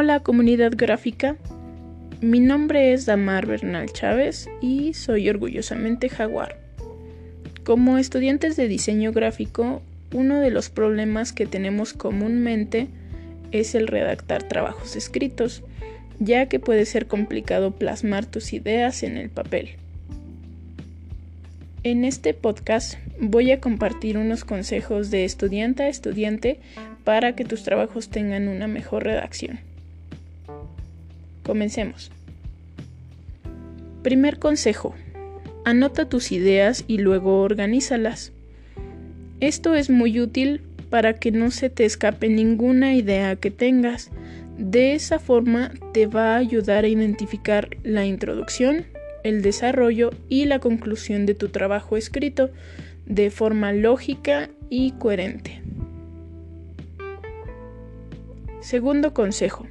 Hola comunidad gráfica, mi nombre es Damar Bernal Chávez y soy orgullosamente jaguar. Como estudiantes de diseño gráfico, uno de los problemas que tenemos comúnmente es el redactar trabajos escritos, ya que puede ser complicado plasmar tus ideas en el papel. En este podcast voy a compartir unos consejos de estudiante a estudiante para que tus trabajos tengan una mejor redacción. Comencemos. Primer consejo. Anota tus ideas y luego organízalas. Esto es muy útil para que no se te escape ninguna idea que tengas. De esa forma te va a ayudar a identificar la introducción, el desarrollo y la conclusión de tu trabajo escrito de forma lógica y coherente. Segundo consejo.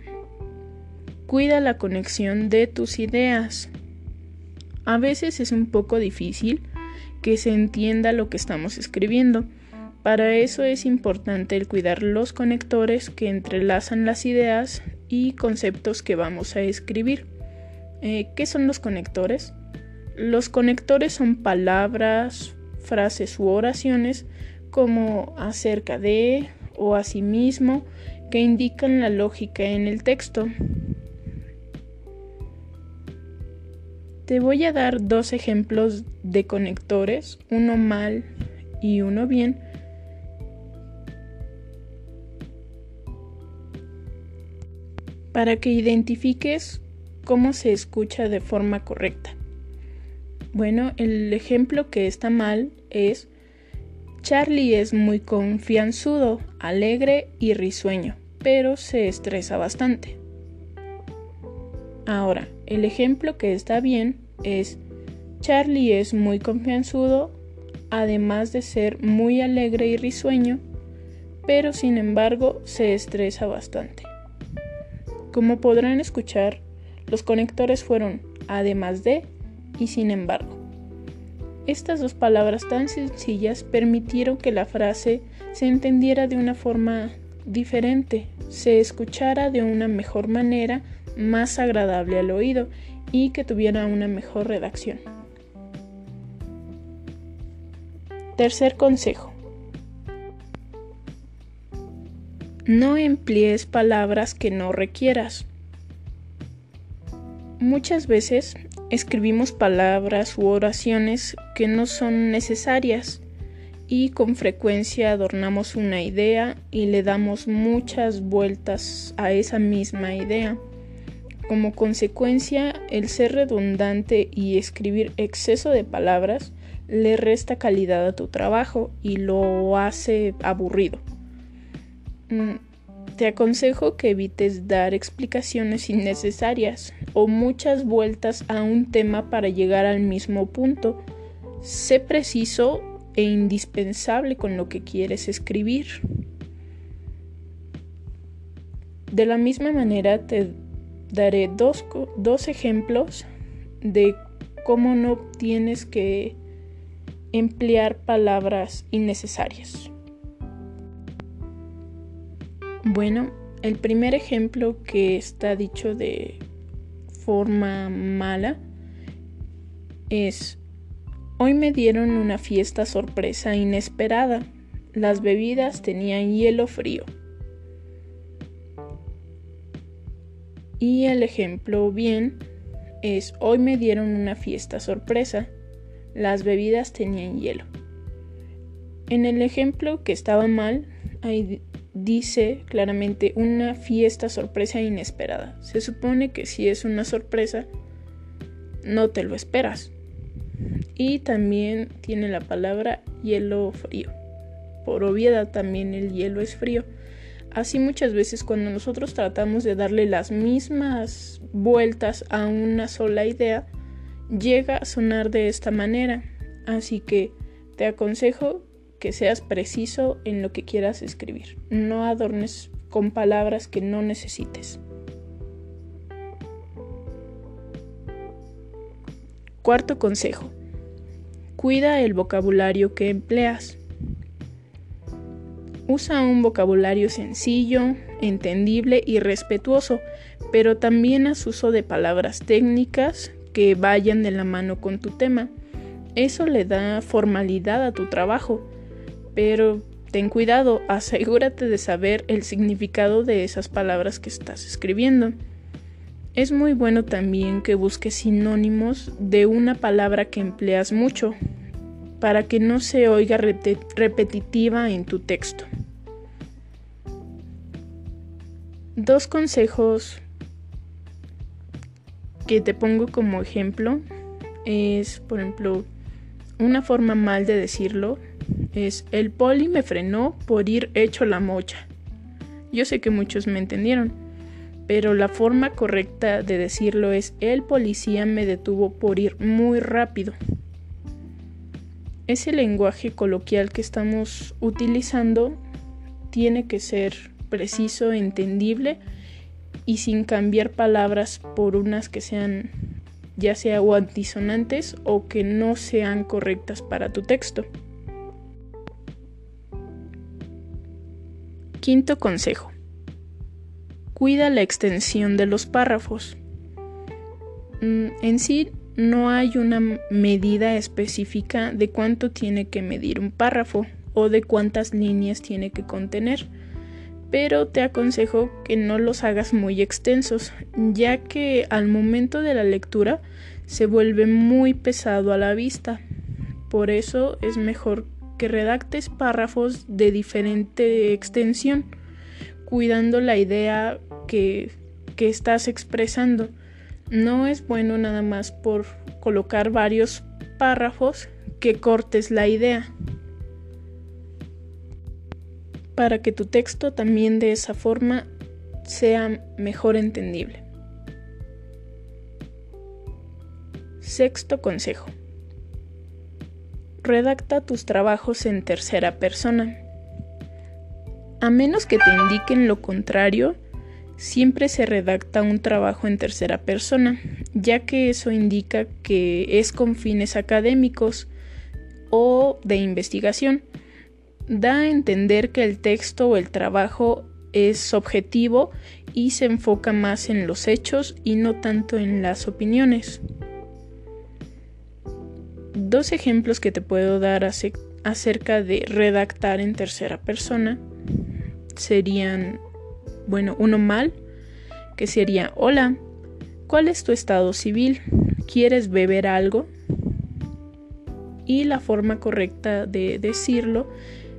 Cuida la conexión de tus ideas. A veces es un poco difícil que se entienda lo que estamos escribiendo. Para eso es importante el cuidar los conectores que entrelazan las ideas y conceptos que vamos a escribir. Eh, ¿Qué son los conectores? Los conectores son palabras, frases u oraciones como acerca de o asimismo que indican la lógica en el texto. Te voy a dar dos ejemplos de conectores, uno mal y uno bien. Para que identifiques cómo se escucha de forma correcta. Bueno, el ejemplo que está mal es Charlie es muy confianzudo, alegre y risueño, pero se estresa bastante. Ahora, el ejemplo que está bien es Charlie es muy confianzudo, además de ser muy alegre y risueño, pero sin embargo se estresa bastante. Como podrán escuchar, los conectores fueron además de y sin embargo. Estas dos palabras tan sencillas permitieron que la frase se entendiera de una forma diferente, se escuchara de una mejor manera más agradable al oído y que tuviera una mejor redacción. Tercer consejo. No emplees palabras que no requieras. Muchas veces escribimos palabras u oraciones que no son necesarias y con frecuencia adornamos una idea y le damos muchas vueltas a esa misma idea. Como consecuencia, el ser redundante y escribir exceso de palabras le resta calidad a tu trabajo y lo hace aburrido. Mm, te aconsejo que evites dar explicaciones innecesarias o muchas vueltas a un tema para llegar al mismo punto. Sé preciso e indispensable con lo que quieres escribir. De la misma manera te daré dos, dos ejemplos de cómo no tienes que emplear palabras innecesarias. Bueno, el primer ejemplo que está dicho de forma mala es, hoy me dieron una fiesta sorpresa inesperada. Las bebidas tenían hielo frío. Y el ejemplo bien es hoy me dieron una fiesta sorpresa. Las bebidas tenían hielo. En el ejemplo que estaba mal, ahí dice claramente una fiesta sorpresa inesperada. Se supone que si es una sorpresa, no te lo esperas. Y también tiene la palabra hielo frío. Por obviedad también el hielo es frío. Así muchas veces cuando nosotros tratamos de darle las mismas vueltas a una sola idea, llega a sonar de esta manera. Así que te aconsejo que seas preciso en lo que quieras escribir. No adornes con palabras que no necesites. Cuarto consejo. Cuida el vocabulario que empleas. Usa un vocabulario sencillo, entendible y respetuoso, pero también haz uso de palabras técnicas que vayan de la mano con tu tema. Eso le da formalidad a tu trabajo, pero ten cuidado, asegúrate de saber el significado de esas palabras que estás escribiendo. Es muy bueno también que busques sinónimos de una palabra que empleas mucho, para que no se oiga repetitiva en tu texto. Dos consejos que te pongo como ejemplo es, por ejemplo, una forma mal de decirlo es el poli me frenó por ir hecho la mocha. Yo sé que muchos me entendieron, pero la forma correcta de decirlo es el policía me detuvo por ir muy rápido. Ese lenguaje coloquial que estamos utilizando tiene que ser preciso, entendible y sin cambiar palabras por unas que sean ya sea o antisonantes o que no sean correctas para tu texto. Quinto consejo. Cuida la extensión de los párrafos. Mm, en sí no hay una medida específica de cuánto tiene que medir un párrafo o de cuántas líneas tiene que contener pero te aconsejo que no los hagas muy extensos, ya que al momento de la lectura se vuelve muy pesado a la vista. Por eso es mejor que redactes párrafos de diferente extensión, cuidando la idea que, que estás expresando. No es bueno nada más por colocar varios párrafos que cortes la idea para que tu texto también de esa forma sea mejor entendible. Sexto consejo. Redacta tus trabajos en tercera persona. A menos que te indiquen lo contrario, siempre se redacta un trabajo en tercera persona, ya que eso indica que es con fines académicos o de investigación da a entender que el texto o el trabajo es objetivo y se enfoca más en los hechos y no tanto en las opiniones. Dos ejemplos que te puedo dar acerca de redactar en tercera persona serían, bueno, uno mal, que sería, hola, ¿cuál es tu estado civil? ¿Quieres beber algo? Y la forma correcta de decirlo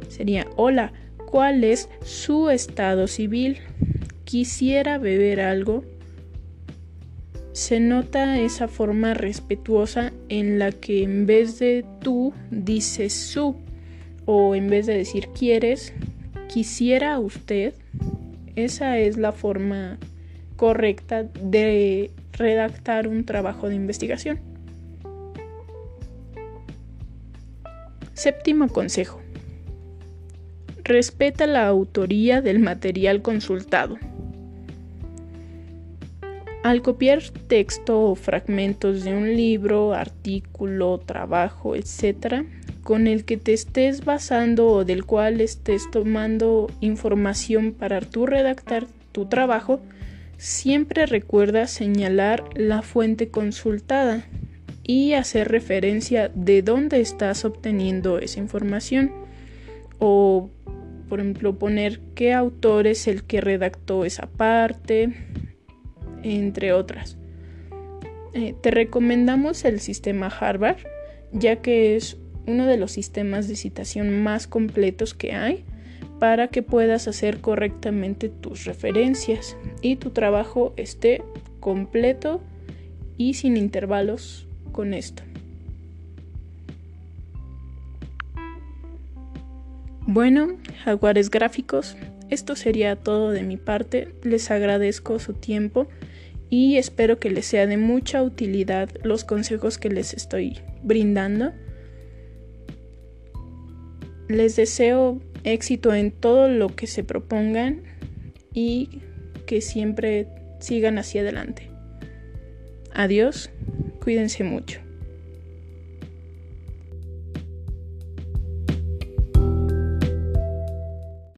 sería, hola, ¿cuál es su estado civil? ¿Quisiera beber algo? Se nota esa forma respetuosa en la que en vez de tú dices su o en vez de decir quieres, quisiera usted. Esa es la forma correcta de redactar un trabajo de investigación. Séptimo consejo. Respeta la autoría del material consultado. Al copiar texto o fragmentos de un libro, artículo, trabajo, etc., con el que te estés basando o del cual estés tomando información para tu redactar tu trabajo, siempre recuerda señalar la fuente consultada y hacer referencia de dónde estás obteniendo esa información o por ejemplo, poner qué autor es el que redactó esa parte, entre otras. Eh, te recomendamos el sistema Harvard, ya que es uno de los sistemas de citación más completos que hay para que puedas hacer correctamente tus referencias y tu trabajo esté completo y sin intervalos con esto. Bueno, jaguares gráficos, esto sería todo de mi parte. Les agradezco su tiempo y espero que les sea de mucha utilidad los consejos que les estoy brindando. Les deseo éxito en todo lo que se propongan y que siempre sigan hacia adelante. Adiós, cuídense mucho.